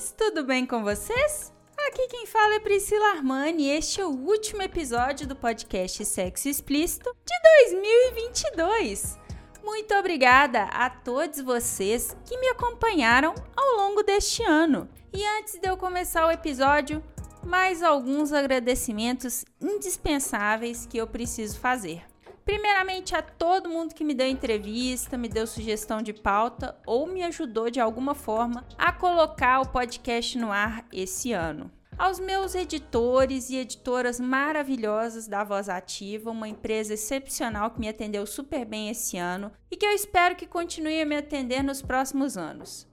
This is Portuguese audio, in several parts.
Tudo bem com vocês? Aqui quem fala é Priscila Armani e este é o último episódio do podcast Sexo Explícito de 2022. Muito obrigada a todos vocês que me acompanharam ao longo deste ano. E antes de eu começar o episódio, mais alguns agradecimentos indispensáveis que eu preciso fazer. Primeiramente a todo mundo que me deu entrevista, me deu sugestão de pauta ou me ajudou de alguma forma a colocar o podcast no ar esse ano. Aos meus editores e editoras maravilhosas da Voz Ativa, uma empresa excepcional que me atendeu super bem esse ano e que eu espero que continue a me atender nos próximos anos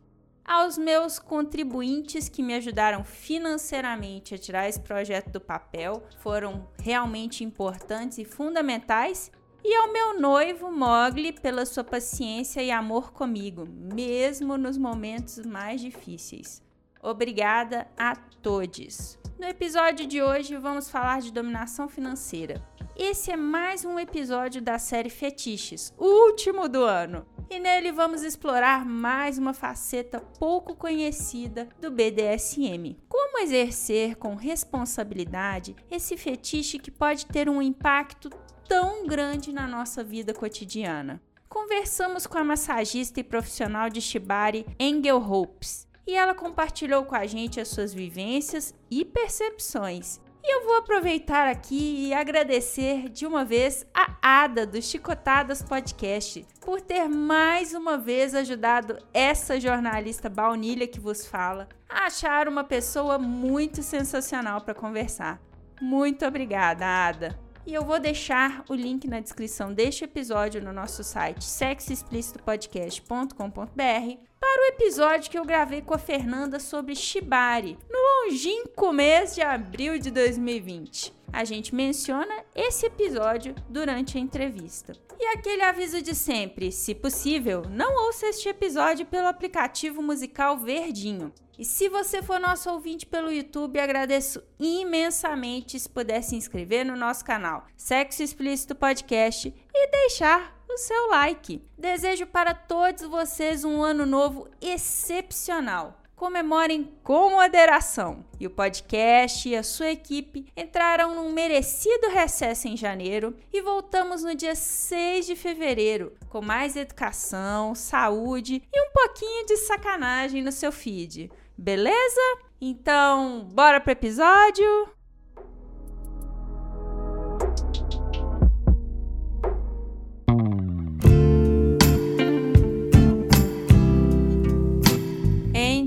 aos meus contribuintes que me ajudaram financeiramente a tirar esse projeto do papel, foram realmente importantes e fundamentais, e ao meu noivo Mogli pela sua paciência e amor comigo, mesmo nos momentos mais difíceis. Obrigada a todos. No episódio de hoje vamos falar de dominação financeira. Esse é mais um episódio da série Fetiches, o último do ano. E nele vamos explorar mais uma faceta pouco conhecida do BDSM. Como exercer com responsabilidade esse fetiche que pode ter um impacto tão grande na nossa vida cotidiana. Conversamos com a massagista e profissional de Shibari, Engel Hopes, e ela compartilhou com a gente as suas vivências e percepções. E eu vou aproveitar aqui e agradecer de uma vez a Ada do Chicotadas Podcast por ter mais uma vez ajudado essa jornalista baunilha que vos fala a achar uma pessoa muito sensacional para conversar. Muito obrigada, Ada! E eu vou deixar o link na descrição deste episódio no nosso site sexoexplicitopodcast.com.br para o episódio que eu gravei com a Fernanda sobre Shibari, no longínquo mês de abril de 2020. A gente menciona esse episódio durante a entrevista. E aquele aviso de sempre: se possível, não ouça este episódio pelo aplicativo musical Verdinho. E se você for nosso ouvinte pelo YouTube, agradeço imensamente se puder se inscrever no nosso canal Sexo Explícito Podcast e deixar o seu like. Desejo para todos vocês um ano novo excepcional comemorem com moderação. E o podcast e a sua equipe entraram num merecido recesso em janeiro e voltamos no dia 6 de fevereiro com mais educação, saúde e um pouquinho de sacanagem no seu feed. Beleza? Então, bora pro episódio?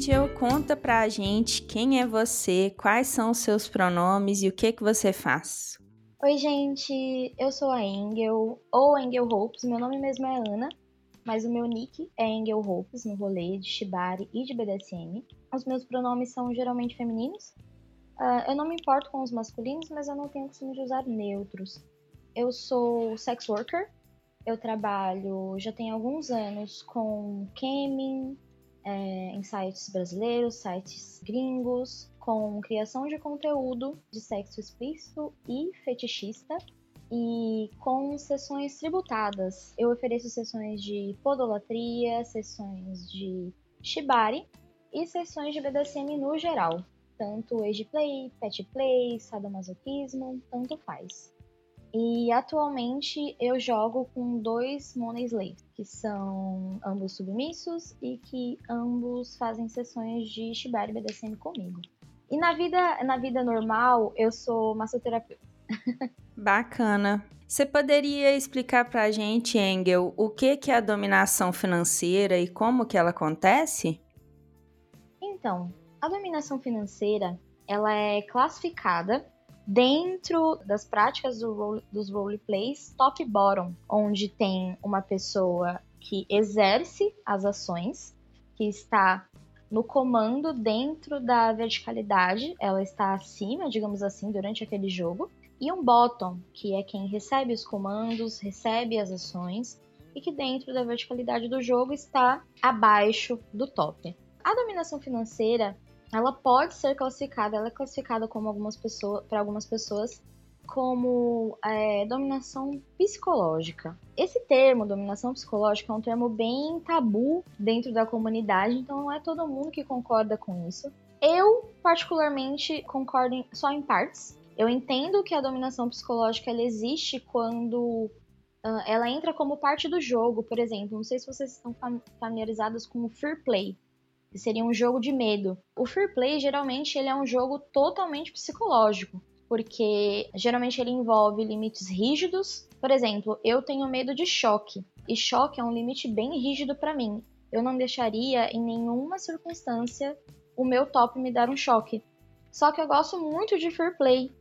Angel, conta pra gente quem é você, quais são os seus pronomes e o que que você faz. Oi, gente, eu sou a Angel, ou Angel Hopes, meu nome mesmo é Ana, mas o meu nick é Angel Hopes, no rolê de Shibari e de BDSM. Os meus pronomes são geralmente femininos. Uh, eu não me importo com os masculinos, mas eu não tenho costume de usar neutros. Eu sou sex worker, eu trabalho já tem alguns anos com camming, é, em sites brasileiros, sites gringos, com criação de conteúdo de sexo explícito e fetichista e com sessões tributadas. Eu ofereço sessões de podolatria, sessões de shibari e sessões de BDSM no geral, tanto age play, pet play, sadomasoquismo, tanto faz. E atualmente eu jogo com dois Money Slaves, que são ambos submissos e que ambos fazem sessões de Shibari BDSM comigo. E na vida, na vida normal, eu sou massoterapeuta. Bacana. Você poderia explicar pra gente, Engel, o que, que é a dominação financeira e como que ela acontece? Então, a dominação financeira, ela é classificada dentro das práticas do role, dos roleplays top bottom, onde tem uma pessoa que exerce as ações, que está no comando dentro da verticalidade, ela está acima, digamos assim, durante aquele jogo, e um bottom, que é quem recebe os comandos, recebe as ações e que dentro da verticalidade do jogo está abaixo do top. A dominação financeira, ela pode ser classificada, ela é classificada como algumas pessoas, para algumas pessoas como é, dominação psicológica. Esse termo, dominação psicológica, é um termo bem tabu dentro da comunidade, então não é todo mundo que concorda com isso. Eu, particularmente, concordo só em partes. Eu entendo que a dominação psicológica ela existe quando uh, ela entra como parte do jogo, por exemplo. Não sei se vocês estão familiarizados com o Fear Play, que seria um jogo de medo. O Fear Play, geralmente, ele é um jogo totalmente psicológico porque geralmente ele envolve limites rígidos. Por exemplo, eu tenho medo de choque, e choque é um limite bem rígido para mim. Eu não deixaria em nenhuma circunstância o meu top me dar um choque. Só que eu gosto muito de fair play.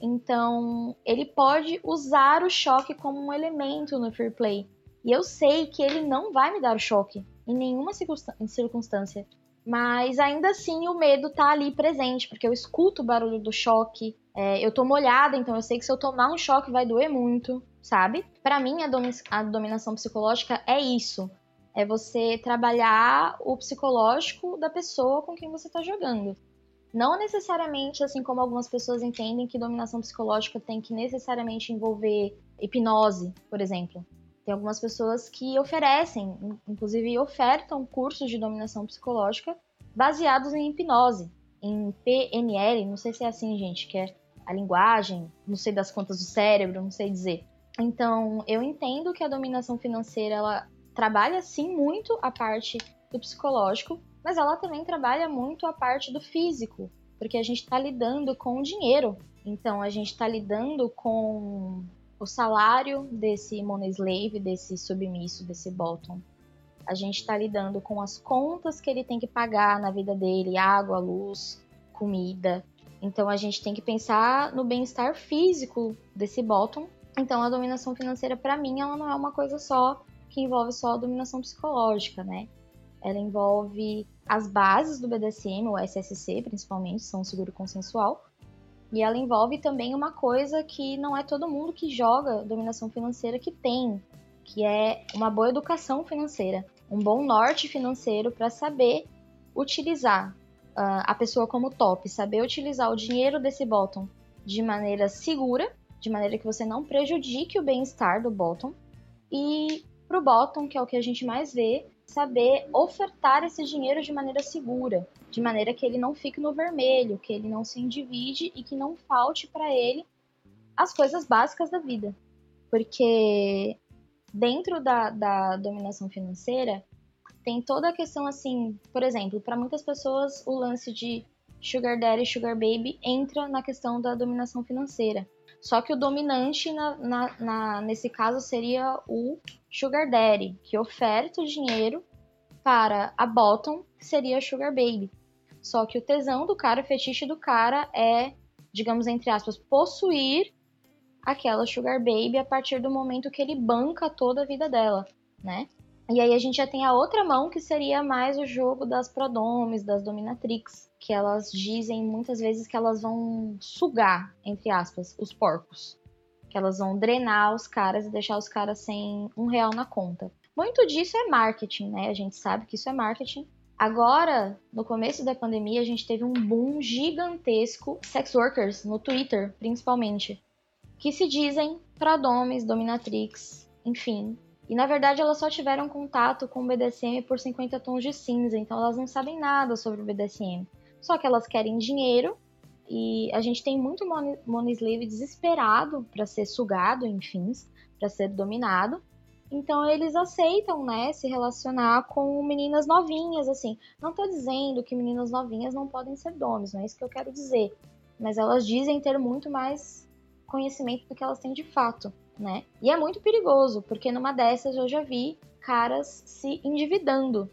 Então, ele pode usar o choque como um elemento no fair play. E eu sei que ele não vai me dar o choque em nenhuma circunstância. Mas ainda assim o medo tá ali presente, porque eu escuto o barulho do choque, é, eu tô molhada, então eu sei que se eu tomar um choque vai doer muito, sabe? Para mim, a, a dominação psicológica é isso. É você trabalhar o psicológico da pessoa com quem você tá jogando. Não necessariamente, assim como algumas pessoas entendem que dominação psicológica tem que necessariamente envolver hipnose, por exemplo. Tem algumas pessoas que oferecem, inclusive ofertam cursos de dominação psicológica baseados em hipnose, em PNL, não sei se é assim, gente, que é a linguagem, não sei das contas do cérebro, não sei dizer. Então, eu entendo que a dominação financeira ela trabalha sim muito a parte do psicológico, mas ela também trabalha muito a parte do físico, porque a gente está lidando com o dinheiro. Então, a gente está lidando com o salário desse money slave, desse submisso, desse bottom. A gente está lidando com as contas que ele tem que pagar na vida dele, água, luz, comida. Então a gente tem que pensar no bem-estar físico desse bottom. Então a dominação financeira, para mim, ela não é uma coisa só que envolve só a dominação psicológica, né? Ela envolve as bases do BDSM, o SSC, principalmente, são seguro consensual, e ela envolve também uma coisa que não é todo mundo que joga dominação financeira que tem, que é uma boa educação financeira, um bom norte financeiro para saber utilizar uh, a pessoa como top, saber utilizar o dinheiro desse bottom de maneira segura, de maneira que você não prejudique o bem-estar do bottom, e para o bottom, que é o que a gente mais vê, saber ofertar esse dinheiro de maneira segura, de maneira que ele não fique no vermelho, que ele não se endivide e que não falte para ele as coisas básicas da vida. Porque dentro da, da dominação financeira tem toda a questão assim, por exemplo, para muitas pessoas o lance de sugar daddy e sugar baby entra na questão da dominação financeira. Só que o dominante na, na, na, nesse caso seria o Sugar Daddy, que oferta o dinheiro para a Bottom, que seria a Sugar Baby. Só que o tesão do cara, o fetiche do cara é, digamos entre aspas, possuir aquela Sugar Baby a partir do momento que ele banca toda a vida dela, né? E aí a gente já tem a outra mão que seria mais o jogo das prodomes, das dominatrix, que elas dizem muitas vezes que elas vão sugar, entre aspas, os porcos. Que elas vão drenar os caras e deixar os caras sem um real na conta. Muito disso é marketing, né? A gente sabe que isso é marketing. Agora, no começo da pandemia, a gente teve um boom gigantesco sex workers no Twitter, principalmente, que se dizem prodomes, dominatrix, enfim, e na verdade elas só tiveram contato com o BDSM por 50 tons de cinza, então elas não sabem nada sobre o BDSM. Só que elas querem dinheiro e a gente tem muito money, money slave desesperado para ser sugado, enfim, para ser dominado. Então eles aceitam, né, se relacionar com meninas novinhas, assim. Não tô dizendo que meninas novinhas não podem ser domes, não é isso que eu quero dizer. Mas elas dizem ter muito mais conhecimento do que elas têm de fato né? E é muito perigoso, porque numa dessas eu já vi caras se endividando,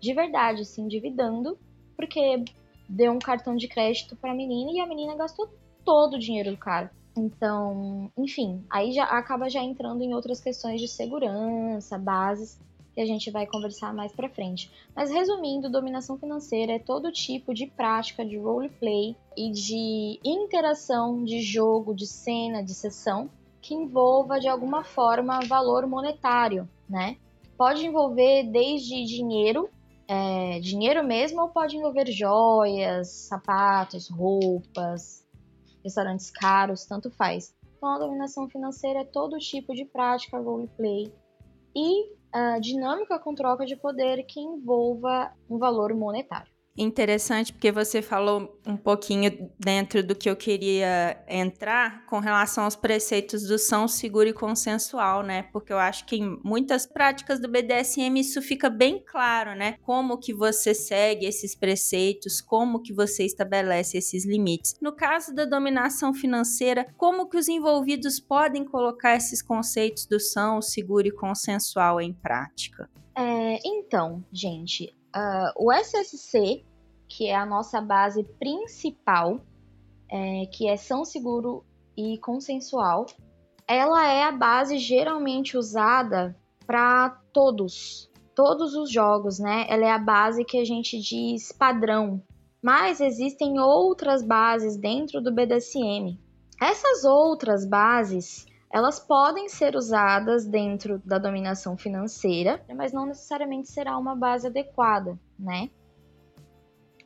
de verdade, se endividando, porque deu um cartão de crédito para a menina e a menina gastou todo o dinheiro do cara. Então, enfim, aí já acaba já entrando em outras questões de segurança, bases, que a gente vai conversar mais para frente. Mas resumindo, dominação financeira é todo tipo de prática de roleplay e de interação de jogo, de cena, de sessão que envolva de alguma forma valor monetário, né? Pode envolver desde dinheiro, é, dinheiro mesmo, ou pode envolver joias, sapatos, roupas, restaurantes caros, tanto faz. Então, a dominação financeira é todo tipo de prática roleplay e uh, dinâmica com troca de poder que envolva um valor monetário. Interessante porque você falou um pouquinho dentro do que eu queria entrar com relação aos preceitos do são seguro e consensual, né? Porque eu acho que em muitas práticas do BDSM isso fica bem claro, né? Como que você segue esses preceitos, como que você estabelece esses limites. No caso da dominação financeira, como que os envolvidos podem colocar esses conceitos do são seguro e consensual em prática? É, então, gente, Uh, o SSC, que é a nossa base principal, é, que é São Seguro e Consensual, ela é a base geralmente usada para todos, todos os jogos, né? Ela é a base que a gente diz padrão. Mas existem outras bases dentro do BDSM. Essas outras bases elas podem ser usadas dentro da dominação financeira, mas não necessariamente será uma base adequada, né?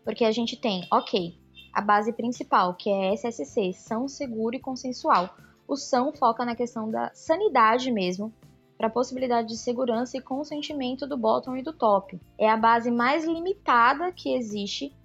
Porque a gente tem, ok, a base principal, que é SSC, são seguro e consensual. O são foca na questão da sanidade mesmo, para a possibilidade de segurança e consentimento do bottom e do top. É a base mais limitada que existe,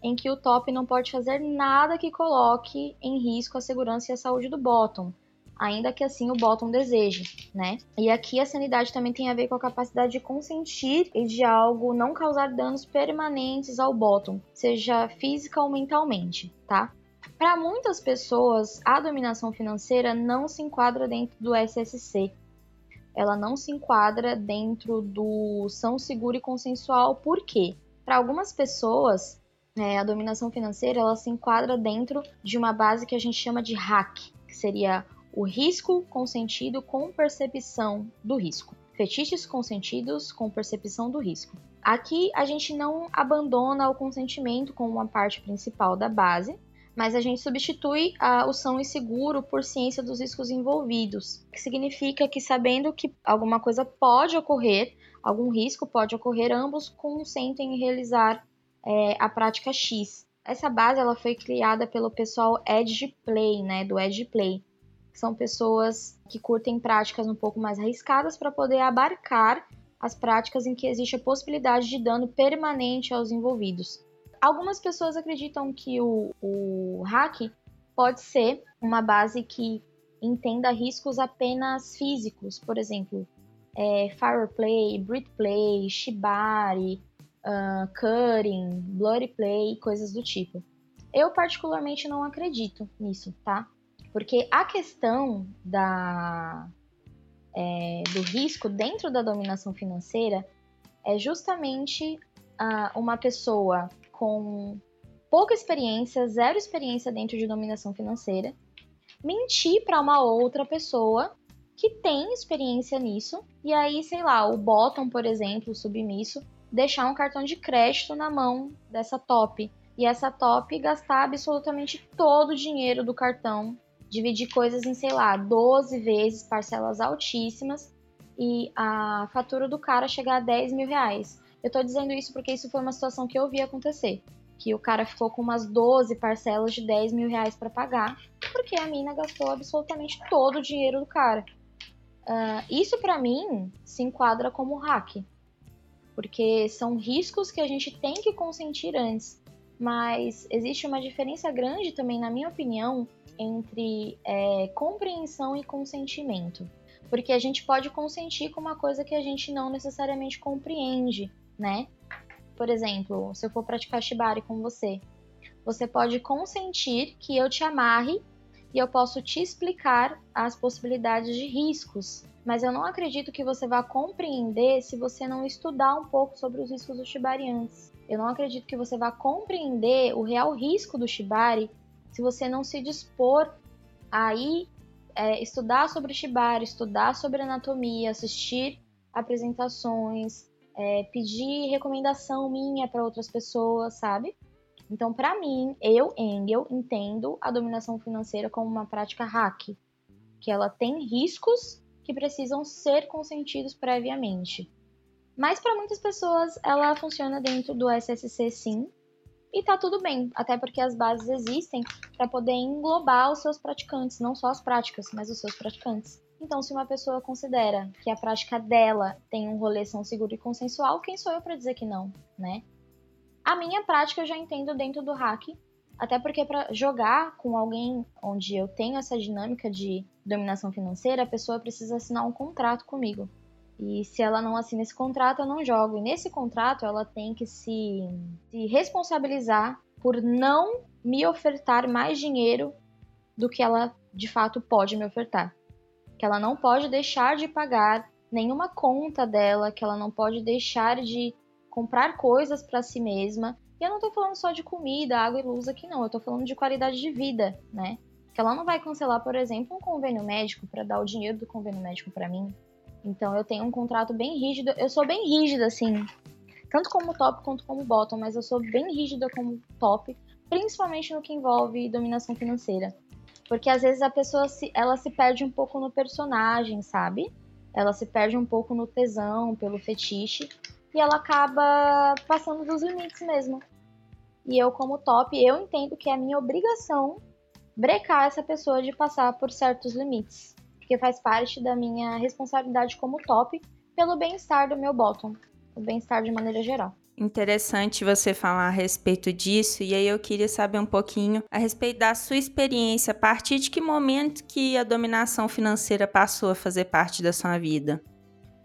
em que o top não pode fazer nada que coloque em risco a segurança e a saúde do bottom ainda que assim o bottom deseje, né? E aqui a sanidade também tem a ver com a capacidade de consentir e de algo não causar danos permanentes ao bottom, seja física ou mentalmente, tá? Para muitas pessoas, a dominação financeira não se enquadra dentro do SSC. Ela não se enquadra dentro do são seguro e consensual, por quê? Para algumas pessoas, é, a dominação financeira ela se enquadra dentro de uma base que a gente chama de hack, que seria o risco consentido com percepção do risco. Fetiches consentidos com percepção do risco. Aqui a gente não abandona o consentimento como uma parte principal da base, mas a gente substitui a, o são inseguro por ciência dos riscos envolvidos, que significa que sabendo que alguma coisa pode ocorrer, algum risco pode ocorrer, ambos consentem em realizar é, a prática X. Essa base ela foi criada pelo pessoal Edge Play, né, do Edge Play, são pessoas que curtem práticas um pouco mais arriscadas para poder abarcar as práticas em que existe a possibilidade de dano permanente aos envolvidos. Algumas pessoas acreditam que o, o hack pode ser uma base que entenda riscos apenas físicos, por exemplo, é, Fireplay, Britplay, Shibari, uh, Cutting, Bloody Play, coisas do tipo. Eu particularmente não acredito nisso, tá? Porque a questão da, é, do risco dentro da dominação financeira é justamente uh, uma pessoa com pouca experiência, zero experiência dentro de dominação financeira, mentir para uma outra pessoa que tem experiência nisso, e aí, sei lá, o bottom, por exemplo, o submisso, deixar um cartão de crédito na mão dessa top. E essa top gastar absolutamente todo o dinheiro do cartão dividir coisas em, sei lá, 12 vezes, parcelas altíssimas, e a fatura do cara chegar a 10 mil reais. Eu tô dizendo isso porque isso foi uma situação que eu vi acontecer. Que o cara ficou com umas 12 parcelas de 10 mil reais para pagar, porque a mina gastou absolutamente todo o dinheiro do cara. Uh, isso para mim se enquadra como hack, porque são riscos que a gente tem que consentir antes. Mas existe uma diferença grande também, na minha opinião, entre é, compreensão e consentimento. Porque a gente pode consentir com uma coisa que a gente não necessariamente compreende, né? Por exemplo, se eu for praticar shibari com você, você pode consentir que eu te amarre e eu posso te explicar as possibilidades de riscos, mas eu não acredito que você vá compreender se você não estudar um pouco sobre os riscos do shibari antes. Eu não acredito que você vá compreender o real risco do shibari se você não se dispor a ir é, estudar sobre Shibari, estudar sobre anatomia, assistir apresentações, é, pedir recomendação minha para outras pessoas, sabe? Então, para mim, eu, Engel, entendo a dominação financeira como uma prática hack, que ela tem riscos que precisam ser consentidos previamente. Mas para muitas pessoas ela funciona dentro do SSC sim, e tá tudo bem, até porque as bases existem para poder englobar os seus praticantes, não só as práticas, mas os seus praticantes. Então, se uma pessoa considera que a prática dela tem um rolê são seguro e consensual, quem sou eu para dizer que não, né? A minha prática eu já entendo dentro do hack, até porque para jogar com alguém onde eu tenho essa dinâmica de dominação financeira, a pessoa precisa assinar um contrato comigo. E se ela não assina esse contrato, eu não jogo. E nesse contrato, ela tem que se, se responsabilizar por não me ofertar mais dinheiro do que ela de fato pode me ofertar. Que ela não pode deixar de pagar nenhuma conta dela, que ela não pode deixar de comprar coisas para si mesma. E eu não tô falando só de comida, água e luz aqui não, eu tô falando de qualidade de vida, né? Que ela não vai cancelar, por exemplo, um convênio médico para dar o dinheiro do convênio médico para mim, então eu tenho um contrato bem rígido. Eu sou bem rígida, assim, tanto como top quanto como bottom, mas eu sou bem rígida como top, principalmente no que envolve dominação financeira. Porque às vezes a pessoa se, ela se perde um pouco no personagem, sabe? Ela se perde um pouco no tesão, pelo fetiche, e ela acaba passando dos limites mesmo. E eu, como top, eu entendo que é minha obrigação brecar essa pessoa de passar por certos limites porque faz parte da minha responsabilidade como top pelo bem-estar do meu bottom, o bem-estar de maneira geral. Interessante você falar a respeito disso, e aí eu queria saber um pouquinho a respeito da sua experiência, a partir de que momento que a dominação financeira passou a fazer parte da sua vida?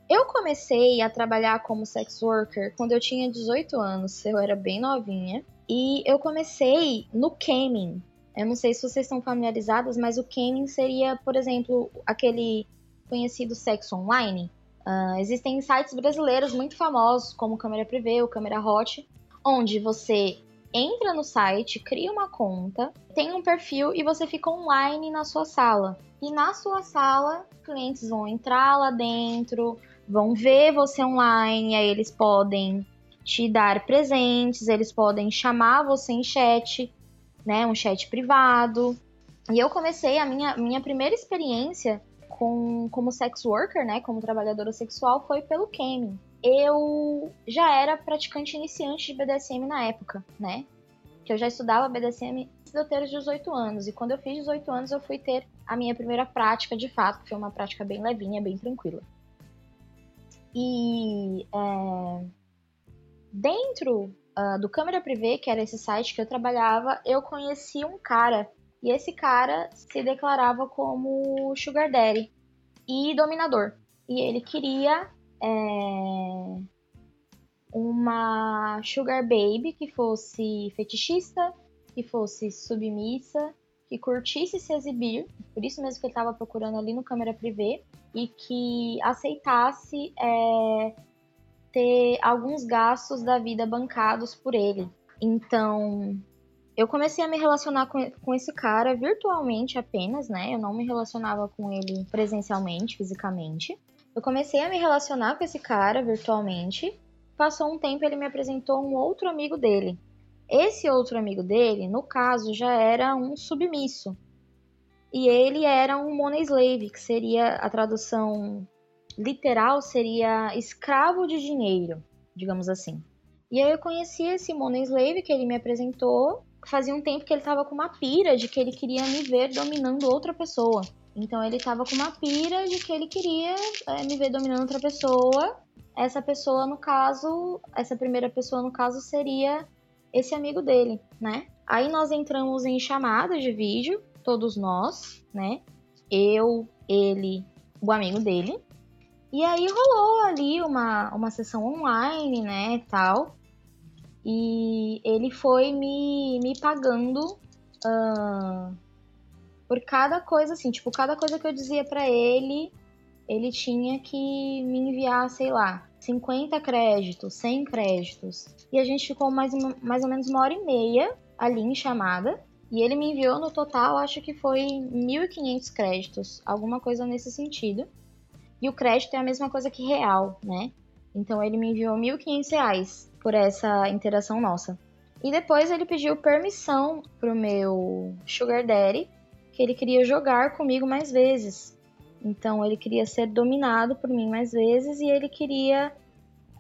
Eu comecei a trabalhar como sex worker quando eu tinha 18 anos, eu era bem novinha, e eu comecei no camming, eu não sei se vocês estão familiarizados, mas o camming seria, por exemplo, aquele conhecido sexo online. Uh, existem sites brasileiros muito famosos, como Câmera Privé ou Câmera Hot, onde você entra no site, cria uma conta, tem um perfil e você fica online na sua sala. E na sua sala, clientes vão entrar lá dentro, vão ver você online, aí eles podem te dar presentes, eles podem chamar você em chat né, um chat privado. E eu comecei a minha, minha primeira experiência com, como sex worker, né, como trabalhadora sexual, foi pelo Kemi. Eu já era praticante iniciante de BDSM na época, né? Que eu já estudava BDSM antes de eu ter os 18 anos. E quando eu fiz 18 anos, eu fui ter a minha primeira prática de fato, que foi uma prática bem levinha, bem tranquila. E é, dentro uh, do Câmera Privé, que era esse site que eu trabalhava, eu conheci um cara. E esse cara se declarava como Sugar Daddy e dominador. E ele queria é, uma Sugar Baby que fosse fetichista, que fosse submissa, que curtisse se exibir, por isso mesmo que ele estava procurando ali no câmera privê, e que aceitasse é, ter alguns gastos da vida bancados por ele. Então, eu comecei a me relacionar com, com esse cara virtualmente apenas, né? Eu não me relacionava com ele presencialmente, fisicamente. Eu comecei a me relacionar com esse cara virtualmente. Passou um tempo, ele me apresentou um outro amigo dele. Esse outro amigo dele, no caso, já era um submisso. E ele era um money slave, que seria a tradução literal seria escravo de dinheiro, digamos assim. E aí eu conheci esse Money Slave que ele me apresentou. Fazia um tempo que ele tava com uma pira de que ele queria me ver dominando outra pessoa. Então ele tava com uma pira de que ele queria é, me ver dominando outra pessoa. Essa pessoa, no caso, essa primeira pessoa, no caso, seria esse amigo dele, né? Aí nós entramos em chamada de vídeo, todos nós, né? Eu, ele, o amigo dele. E aí rolou ali uma, uma sessão online, né, tal. E ele foi me, me pagando uh, por cada coisa, assim, tipo, cada coisa que eu dizia para ele, ele tinha que me enviar, sei lá, 50 créditos, 100 créditos. E a gente ficou mais, mais ou menos uma hora e meia ali em chamada. E ele me enviou no total, acho que foi 1.500 créditos, alguma coisa nesse sentido. E o crédito é a mesma coisa que real, né? Então ele me enviou R$ 1.500 por essa interação nossa. E depois ele pediu permissão pro meu Sugar Daddy, que ele queria jogar comigo mais vezes. Então ele queria ser dominado por mim mais vezes e ele queria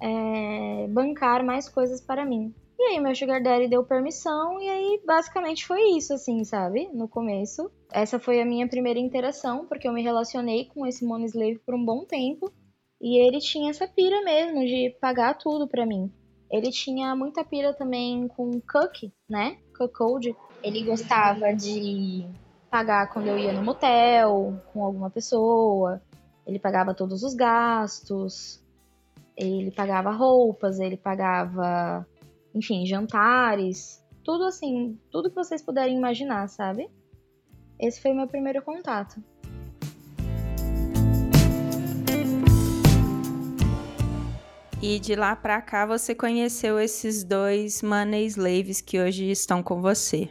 é, bancar mais coisas para mim. E aí meu Sugar Daddy deu permissão e aí basicamente foi isso, assim, sabe? No começo. Essa foi a minha primeira interação, porque eu me relacionei com esse Money Slave por um bom tempo. E ele tinha essa pira mesmo de pagar tudo para mim. Ele tinha muita pira também com Cook, né? Cookcode. Ele gostava de pagar quando eu ia no motel com alguma pessoa. Ele pagava todos os gastos. Ele pagava roupas, ele pagava, enfim, jantares. Tudo assim, tudo que vocês puderem imaginar, sabe? Esse foi o meu primeiro contato. E de lá para cá você conheceu esses dois money slaves que hoje estão com você.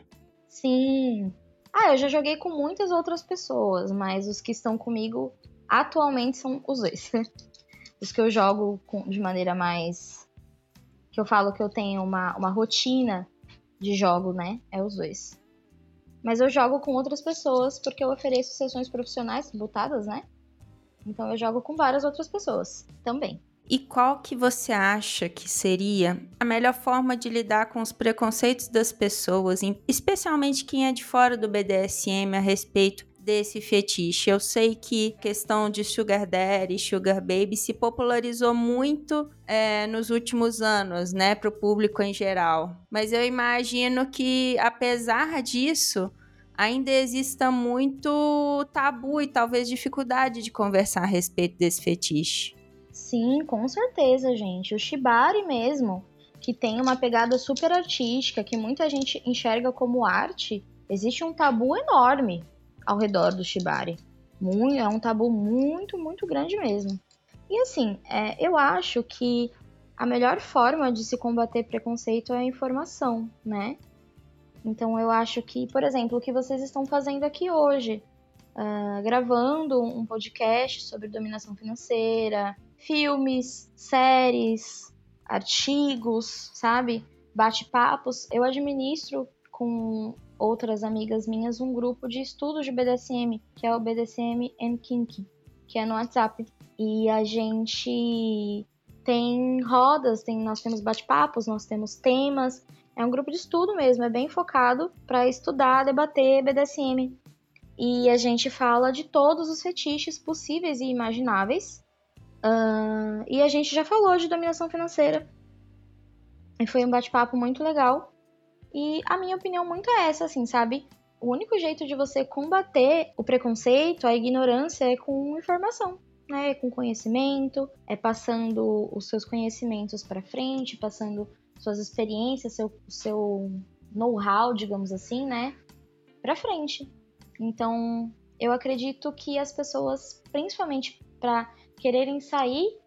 Sim. Ah, eu já joguei com muitas outras pessoas, mas os que estão comigo atualmente são os dois. os que eu jogo com, de maneira mais. que eu falo que eu tenho uma, uma rotina de jogo, né? É os dois. Mas eu jogo com outras pessoas porque eu ofereço sessões profissionais botadas, né? Então eu jogo com várias outras pessoas também. E qual que você acha que seria a melhor forma de lidar com os preconceitos das pessoas, especialmente quem é de fora do BDSM a respeito desse fetiche? Eu sei que questão de sugar daddy, sugar baby se popularizou muito é, nos últimos anos, né, para o público em geral. Mas eu imagino que, apesar disso, ainda exista muito tabu e talvez dificuldade de conversar a respeito desse fetiche. Sim, com certeza, gente. O Shibari mesmo, que tem uma pegada super artística, que muita gente enxerga como arte, existe um tabu enorme ao redor do Shibari. Muito, é um tabu muito, muito grande mesmo. E assim, é, eu acho que a melhor forma de se combater preconceito é a informação, né? Então eu acho que, por exemplo, o que vocês estão fazendo aqui hoje, uh, gravando um podcast sobre dominação financeira, filmes, séries, artigos, sabe? Bate-papos. Eu administro com outras amigas minhas um grupo de estudos de BDSM, que é o BDSM and Kink, que é no WhatsApp. E a gente tem rodas, tem, nós temos bate-papos, nós temos temas. É um grupo de estudo mesmo, é bem focado para estudar, debater BDSM. E a gente fala de todos os fetiches possíveis e imagináveis Uh, e a gente já falou de dominação financeira. E foi um bate-papo muito legal. E a minha opinião muito é essa, assim, sabe? O único jeito de você combater o preconceito, a ignorância, é com informação, né? É com conhecimento, é passando os seus conhecimentos para frente, passando suas experiências, seu, seu know-how, digamos assim, né? Para frente. Então, eu acredito que as pessoas, principalmente para quererem sair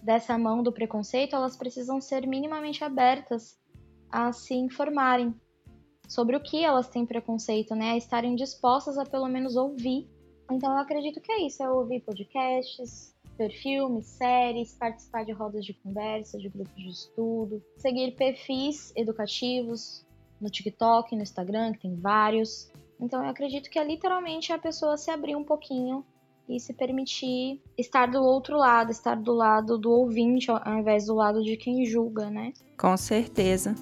dessa mão do preconceito, elas precisam ser minimamente abertas a se informarem sobre o que elas têm preconceito, né? A estarem dispostas a pelo menos ouvir. Então eu acredito que é isso, é ouvir podcasts, ver filmes, séries, participar de rodas de conversa, de grupos de estudo, seguir perfis educativos no TikTok, no Instagram, que tem vários. Então eu acredito que é literalmente a pessoa se abrir um pouquinho e se permitir estar do outro lado, estar do lado do ouvinte ao invés do lado de quem julga, né? Com certeza.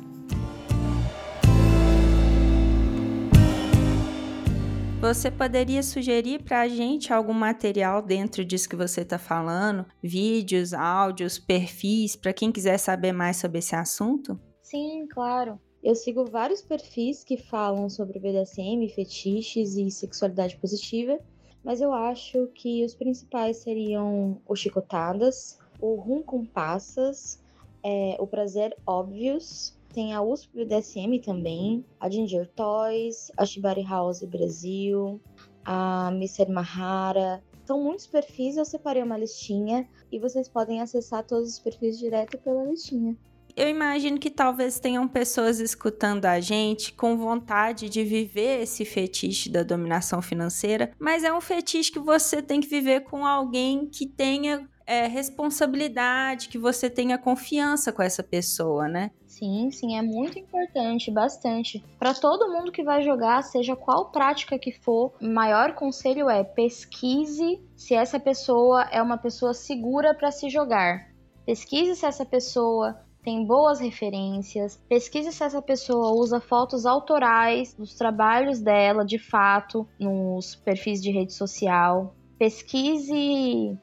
Você poderia sugerir para a gente algum material dentro disso que você está falando? Vídeos, áudios, perfis, para quem quiser saber mais sobre esse assunto? Sim, claro. Eu sigo vários perfis que falam sobre BDSM, fetiches e sexualidade positiva mas eu acho que os principais seriam o Chicotadas, o Rum com Passas, é, o Prazer Óbvios, tem a USP BDSM também, a Ginger Toys, a Shibari House Brasil, a Mr. Mahara. São muitos perfis, eu separei uma listinha e vocês podem acessar todos os perfis direto pela listinha. eu imagino que talvez tenham pessoas escutando a gente com vontade de viver esse fetiche da dominação financeira, mas é um fetiche que você tem que viver com alguém que tenha é, responsabilidade, que você tenha confiança com essa pessoa, né? Sim, sim, é muito importante, bastante. Para todo mundo que vai jogar, seja qual prática que for, o maior conselho é pesquise se essa pessoa é uma pessoa segura para se jogar. Pesquise se essa pessoa tem boas referências, pesquise se essa pessoa usa fotos autorais dos trabalhos dela, de fato, nos perfis de rede social. Pesquise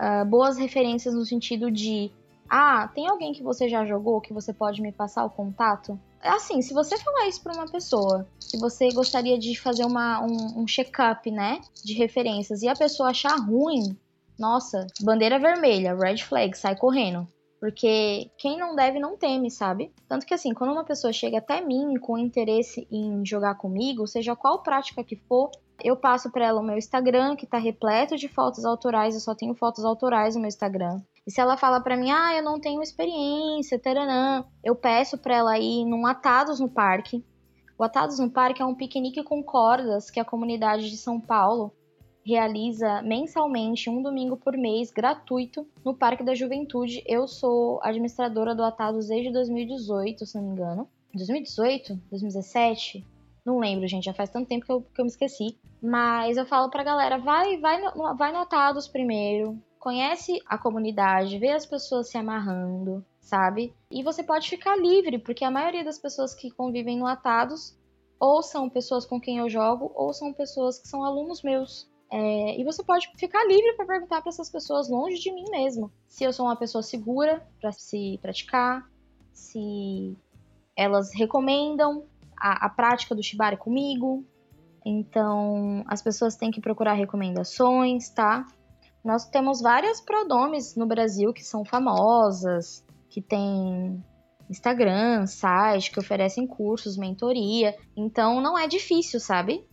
uh, boas referências no sentido de ah, tem alguém que você já jogou que você pode me passar o contato? É assim, se você falar isso para uma pessoa, que você gostaria de fazer uma, um, um check-up, né, de referências, e a pessoa achar ruim, nossa, bandeira vermelha, red flag, sai correndo. Porque quem não deve não teme, sabe? Tanto que assim, quando uma pessoa chega até mim com interesse em jogar comigo, seja qual prática que for, eu passo para ela o meu Instagram, que tá repleto de fotos autorais, eu só tenho fotos autorais no meu Instagram. E se ela fala para mim, ah, eu não tenho experiência, taranã, eu peço para ela ir num Atados no Parque. O Atados no Parque é um piquenique com cordas que a comunidade de São Paulo realiza mensalmente, um domingo por mês, gratuito, no Parque da Juventude. Eu sou administradora do Atados desde 2018, se não me engano. 2018? 2017? Não lembro, gente, já faz tanto tempo que eu, que eu me esqueci. Mas eu falo pra galera, vai, vai, vai no Atados primeiro, conhece a comunidade, vê as pessoas se amarrando, sabe? E você pode ficar livre, porque a maioria das pessoas que convivem no Atados ou são pessoas com quem eu jogo, ou são pessoas que são alunos meus. É, e você pode ficar livre para perguntar para essas pessoas longe de mim mesmo se eu sou uma pessoa segura para se praticar, se elas recomendam a, a prática do shibari comigo. Então, as pessoas têm que procurar recomendações, tá? Nós temos várias prodomes no Brasil que são famosas, que tem Instagram, site, que oferecem cursos, mentoria. Então não é difícil, sabe?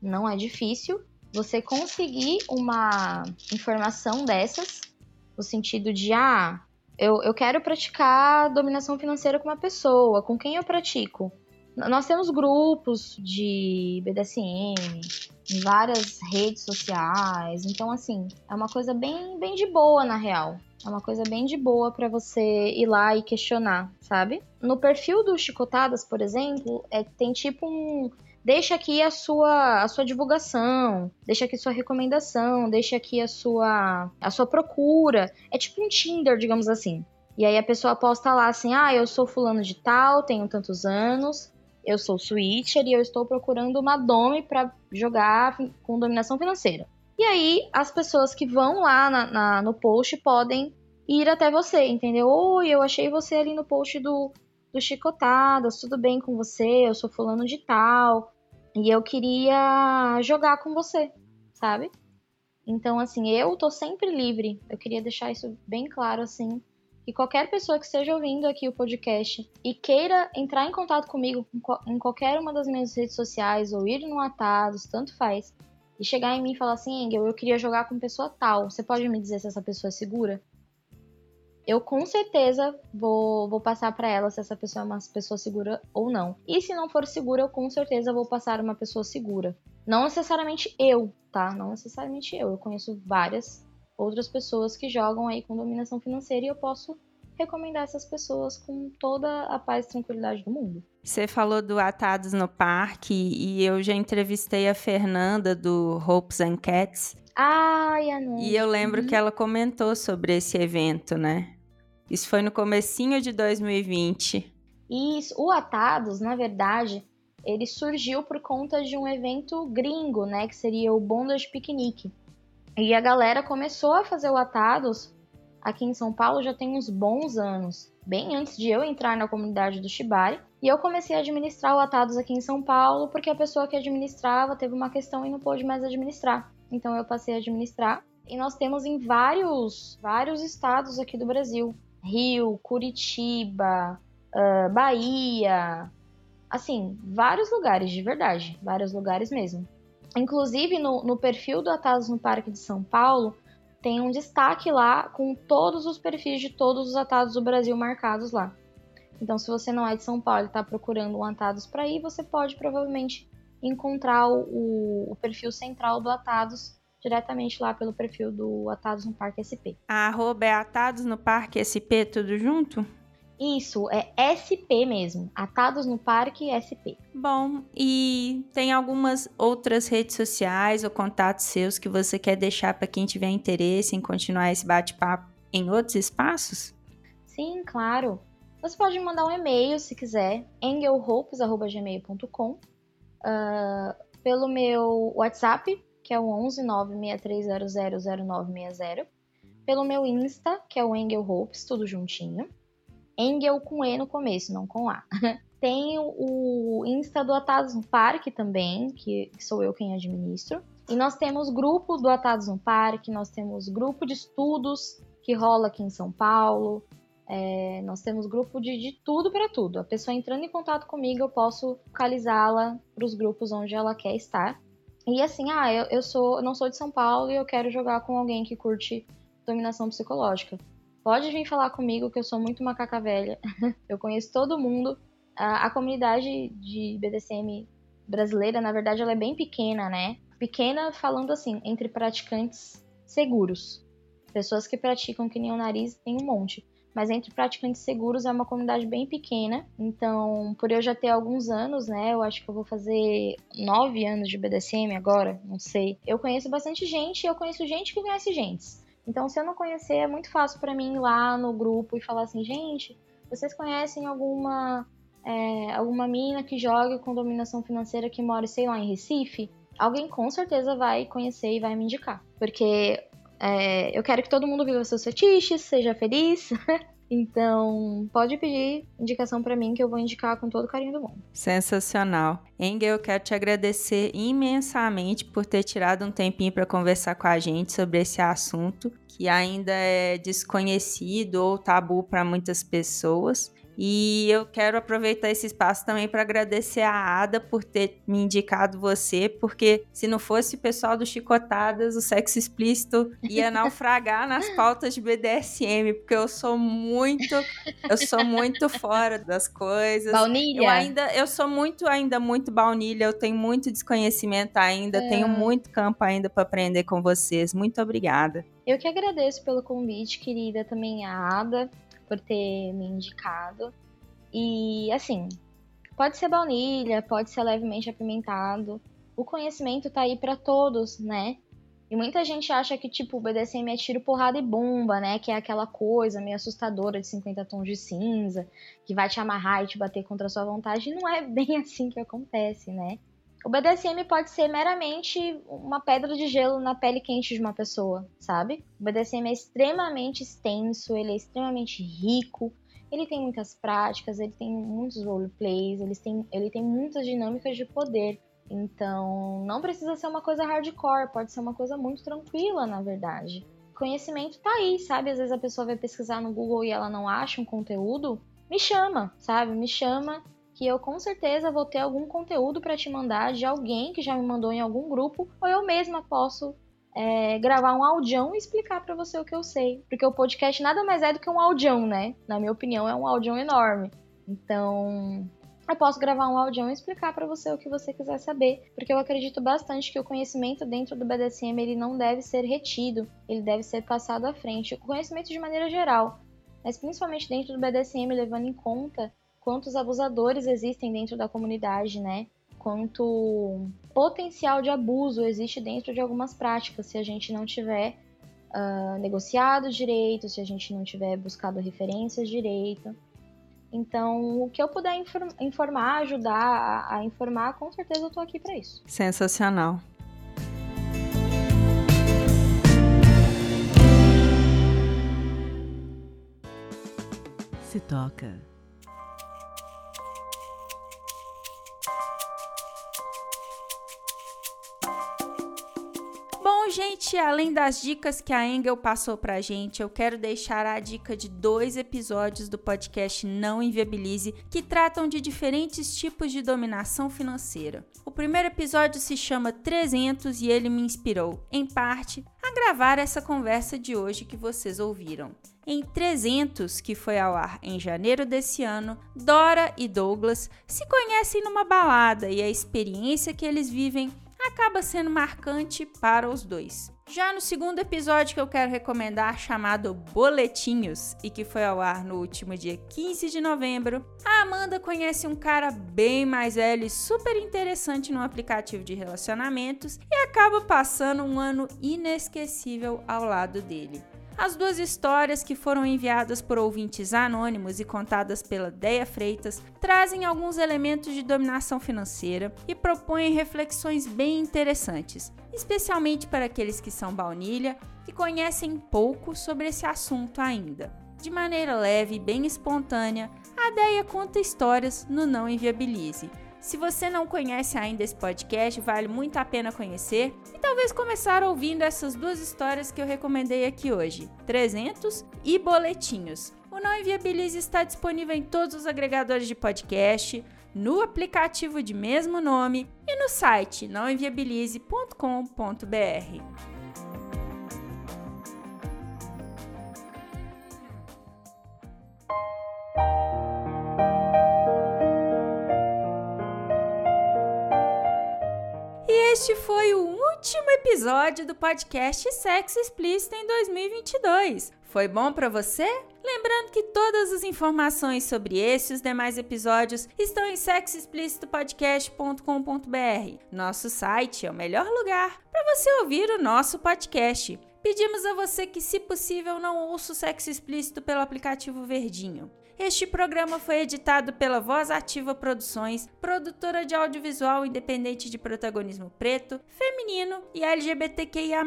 Não é difícil você conseguir uma informação dessas, no sentido de, ah, eu, eu quero praticar dominação financeira com uma pessoa, com quem eu pratico? Nós temos grupos de BDSM, em várias redes sociais. Então, assim, é uma coisa bem, bem de boa, na real. É uma coisa bem de boa para você ir lá e questionar, sabe? No perfil do Chicotadas, por exemplo, é, tem tipo um. Deixa aqui a sua, a sua divulgação, deixa aqui sua recomendação, deixa aqui a sua, a sua procura. É tipo um Tinder, digamos assim. E aí a pessoa posta lá assim: ah, eu sou fulano de tal, tenho tantos anos, eu sou switcher e eu estou procurando uma dome para jogar com dominação financeira. E aí, as pessoas que vão lá na, na, no post podem ir até você, entendeu? Oi, eu achei você ali no post do, do Chicotadas, tudo bem com você? Eu sou fulano de tal. E eu queria jogar com você, sabe? Então, assim, eu tô sempre livre. Eu queria deixar isso bem claro, assim, que qualquer pessoa que esteja ouvindo aqui o podcast e queira entrar em contato comigo em qualquer uma das minhas redes sociais ou ir no Atados, tanto faz, e chegar em mim e falar assim, Engel, eu queria jogar com pessoa tal, você pode me dizer se essa pessoa é segura? Eu com certeza vou, vou passar para ela se essa pessoa é uma pessoa segura ou não. E se não for segura, eu com certeza vou passar uma pessoa segura. Não necessariamente eu, tá? Não necessariamente eu. Eu conheço várias outras pessoas que jogam aí com dominação financeira e eu posso recomendar essas pessoas com toda a paz e tranquilidade do mundo. Você falou do Atados no Parque e eu já entrevistei a Fernanda do Hopes and Cats. Ai, a E eu lembro uhum. que ela comentou sobre esse evento, né? Isso foi no comecinho de 2020. Isso, o Atados, na verdade, ele surgiu por conta de um evento gringo, né, que seria o Bondage Picnic. E a galera começou a fazer o Atados aqui em São Paulo já tem uns bons anos, bem antes de eu entrar na comunidade do Shibari. E eu comecei a administrar o Atados aqui em São Paulo porque a pessoa que administrava teve uma questão e não pôde mais administrar. Então eu passei a administrar. E nós temos em vários, vários estados aqui do Brasil: Rio, Curitiba, uh, Bahia, assim, vários lugares de verdade, vários lugares mesmo. Inclusive, no, no perfil do Atados no Parque de São Paulo, tem um destaque lá com todos os perfis de todos os atados do Brasil marcados lá. Então, se você não é de São Paulo e está procurando um Atados para ir, você pode provavelmente encontrar o, o, perfil central do Atados diretamente lá pelo perfil do Atados no Parque SP. A arroba é Atados no Parque SP, tudo junto? Isso, é SP mesmo. Atados no Parque SP. Bom, e tem algumas outras redes sociais ou contatos seus que você quer deixar para quem tiver interesse em continuar esse bate-papo em outros espaços? Sim, claro. Você pode mandar um e-mail se quiser, engelhopes.gmail.com, uh, pelo meu WhatsApp, que é o 11 963000960, pelo meu Insta, que é o Engel Hopes, tudo juntinho. Engel com E no começo, não com A. Tem o Insta do Atados no Parque também, que sou eu quem administro. E nós temos grupo do Atados no Parque, nós temos grupo de estudos que rola aqui em São Paulo. É, nós temos grupo de, de tudo para tudo. A pessoa entrando em contato comigo, eu posso localizá-la para os grupos onde ela quer estar. E assim, ah, eu, eu sou, não sou de São Paulo e eu quero jogar com alguém que curte dominação psicológica. Pode vir falar comigo que eu sou muito macaca velha. eu conheço todo mundo. A, a, comunidade de BDSM brasileira, na verdade, ela é bem pequena, né? Pequena falando assim, entre praticantes seguros. Pessoas que praticam que nem o nariz tem um monte. Mas entre praticantes seguros é uma comunidade bem pequena. Então, por eu já ter alguns anos, né? Eu acho que eu vou fazer nove anos de BDSM agora, não sei. Eu conheço bastante gente e eu conheço gente que conhece gente. Então, se eu não conhecer, é muito fácil para mim ir lá no grupo e falar assim, gente, vocês conhecem alguma é, alguma mina que joga com dominação financeira que mora, sei lá, em Recife? Alguém com certeza vai conhecer e vai me indicar. Porque é, eu quero que todo mundo viva seus fetiches, seja feliz. Então, pode pedir indicação para mim que eu vou indicar com todo carinho do mundo. Sensacional. Engel, eu quero te agradecer imensamente por ter tirado um tempinho para conversar com a gente sobre esse assunto que ainda é desconhecido ou tabu para muitas pessoas. E eu quero aproveitar esse espaço também para agradecer a Ada por ter me indicado você, porque se não fosse o pessoal do Chicotadas, o sexo explícito ia naufragar nas pautas de BDSM, porque eu sou muito, eu sou muito fora das coisas. Baunilha. Eu ainda, eu sou muito ainda muito baunilha, eu tenho muito desconhecimento ainda, é. tenho muito campo ainda para aprender com vocês. Muito obrigada. Eu que agradeço pelo convite, querida, também a Ada por ter me indicado. E assim, pode ser baunilha, pode ser levemente apimentado. O conhecimento tá aí para todos, né? E muita gente acha que, tipo, o BDSM é tiro, porrada e bomba, né? Que é aquela coisa meio assustadora de 50 tons de cinza, que vai te amarrar e te bater contra a sua vontade. E não é bem assim que acontece, né? O BDSM pode ser meramente uma pedra de gelo na pele quente de uma pessoa, sabe? O BDSM é extremamente extenso, ele é extremamente rico, ele tem muitas práticas, ele tem muitos roleplays, ele tem, ele tem muitas dinâmicas de poder. Então, não precisa ser uma coisa hardcore, pode ser uma coisa muito tranquila, na verdade. Conhecimento tá aí, sabe? Às vezes a pessoa vai pesquisar no Google e ela não acha um conteúdo. Me chama, sabe? Me chama que eu com certeza vou ter algum conteúdo para te mandar de alguém que já me mandou em algum grupo, ou eu mesma posso é, gravar um audião e explicar para você o que eu sei. Porque o podcast nada mais é do que um audião, né? Na minha opinião, é um audião enorme. Então, eu posso gravar um audião e explicar para você o que você quiser saber, porque eu acredito bastante que o conhecimento dentro do BDSM ele não deve ser retido, ele deve ser passado à frente. O conhecimento de maneira geral, mas principalmente dentro do BDSM, levando em conta quantos abusadores existem dentro da comunidade, né? Quanto potencial de abuso existe dentro de algumas práticas se a gente não tiver uh, negociado direito, se a gente não tiver buscado referências direito. Então, o que eu puder informar, ajudar a, a informar, com certeza eu tô aqui para isso. Sensacional. Se toca. Gente, além das dicas que a Engel passou pra gente, eu quero deixar a dica de dois episódios do podcast Não Inviabilize que tratam de diferentes tipos de dominação financeira. O primeiro episódio se chama 300 e ele me inspirou, em parte, a gravar essa conversa de hoje que vocês ouviram. Em 300, que foi ao ar em janeiro desse ano, Dora e Douglas se conhecem numa balada e a experiência que eles vivem acaba sendo marcante para os dois. Já no segundo episódio que eu quero recomendar, chamado Boletinhos, e que foi ao ar no último dia 15 de novembro, a Amanda conhece um cara bem mais velho e super interessante no aplicativo de relacionamentos e acaba passando um ano inesquecível ao lado dele. As duas histórias que foram enviadas por ouvintes anônimos e contadas pela Deia Freitas trazem alguns elementos de dominação financeira e propõem reflexões bem interessantes, especialmente para aqueles que são baunilha e conhecem pouco sobre esse assunto ainda. De maneira leve e bem espontânea, a Deia conta histórias no Não Inviabilize se você não conhece ainda esse podcast, vale muito a pena conhecer e talvez começar ouvindo essas duas histórias que eu recomendei aqui hoje: 300 e Boletinhos. O Não Inviabilize está disponível em todos os agregadores de podcast, no aplicativo de mesmo nome e no site nãoenviabilize.com.br. Este foi o último episódio do podcast Sexo Explícito em 2022. Foi bom para você? Lembrando que todas as informações sobre esse e os demais episódios estão em sexoexplicitopodcast.com.br. Nosso site é o melhor lugar para você ouvir o nosso podcast. Pedimos a você que, se possível, não ouça o sexo explícito pelo aplicativo Verdinho. Este programa foi editado pela Voz Ativa Produções, produtora de audiovisual independente de protagonismo preto, feminino e LGBTQIA+.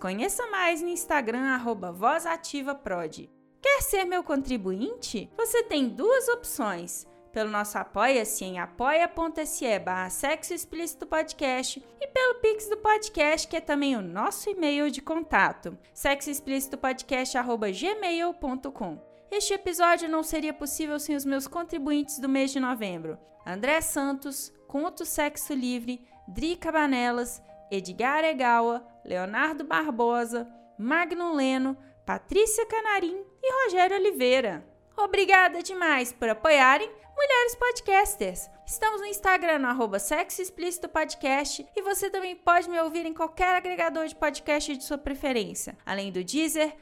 Conheça mais no Instagram, arroba VozAtivaProd. Quer ser meu contribuinte? Você tem duas opções pelo nosso apoia-se em apoia.se barra sexo explícito podcast e pelo Pix do podcast, que é também o nosso e-mail de contato, sexoexplicitopodcast.gmail.com. Este episódio não seria possível sem os meus contribuintes do mês de novembro: André Santos, Conto Sexo Livre, Dri Cabanelas, Edgar Egawa, Leonardo Barbosa, Magno Leno, Patrícia Canarim e Rogério Oliveira. Obrigada demais por apoiarem Mulheres Podcasters. Estamos no Instagram no arroba Sexo Explícito Podcast e você também pode me ouvir em qualquer agregador de podcast de sua preferência, além do Deezer,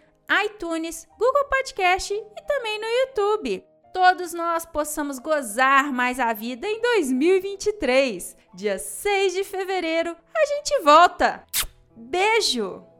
iTunes, Google Podcast e também no YouTube. Todos nós possamos gozar mais a vida em 2023. Dia 6 de fevereiro, a gente volta. Beijo!